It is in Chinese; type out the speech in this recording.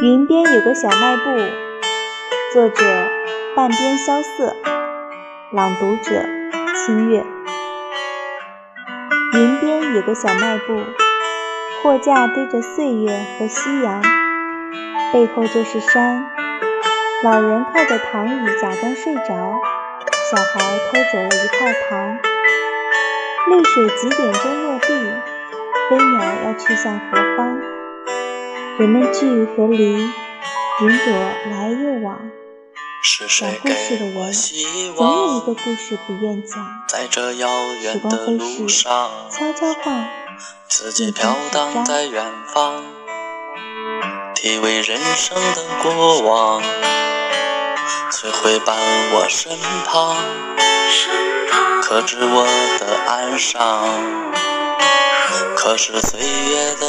云边有个小卖部，作者半边萧瑟，朗读者清月。云边有个小卖部，货架堆着岁月和夕阳，背后就是山。老人靠着躺椅假装睡着，小孩偷走了一块糖。泪水几点钟落地？飞鸟要去向何方？人们聚和离，云朵来又往。讲故事的我，总有一个故事不愿讲。时光飞逝，悄悄话，自己飘荡在远方，体味人生的过往，谁会伴我身旁？可知我的岸上，可是岁月的。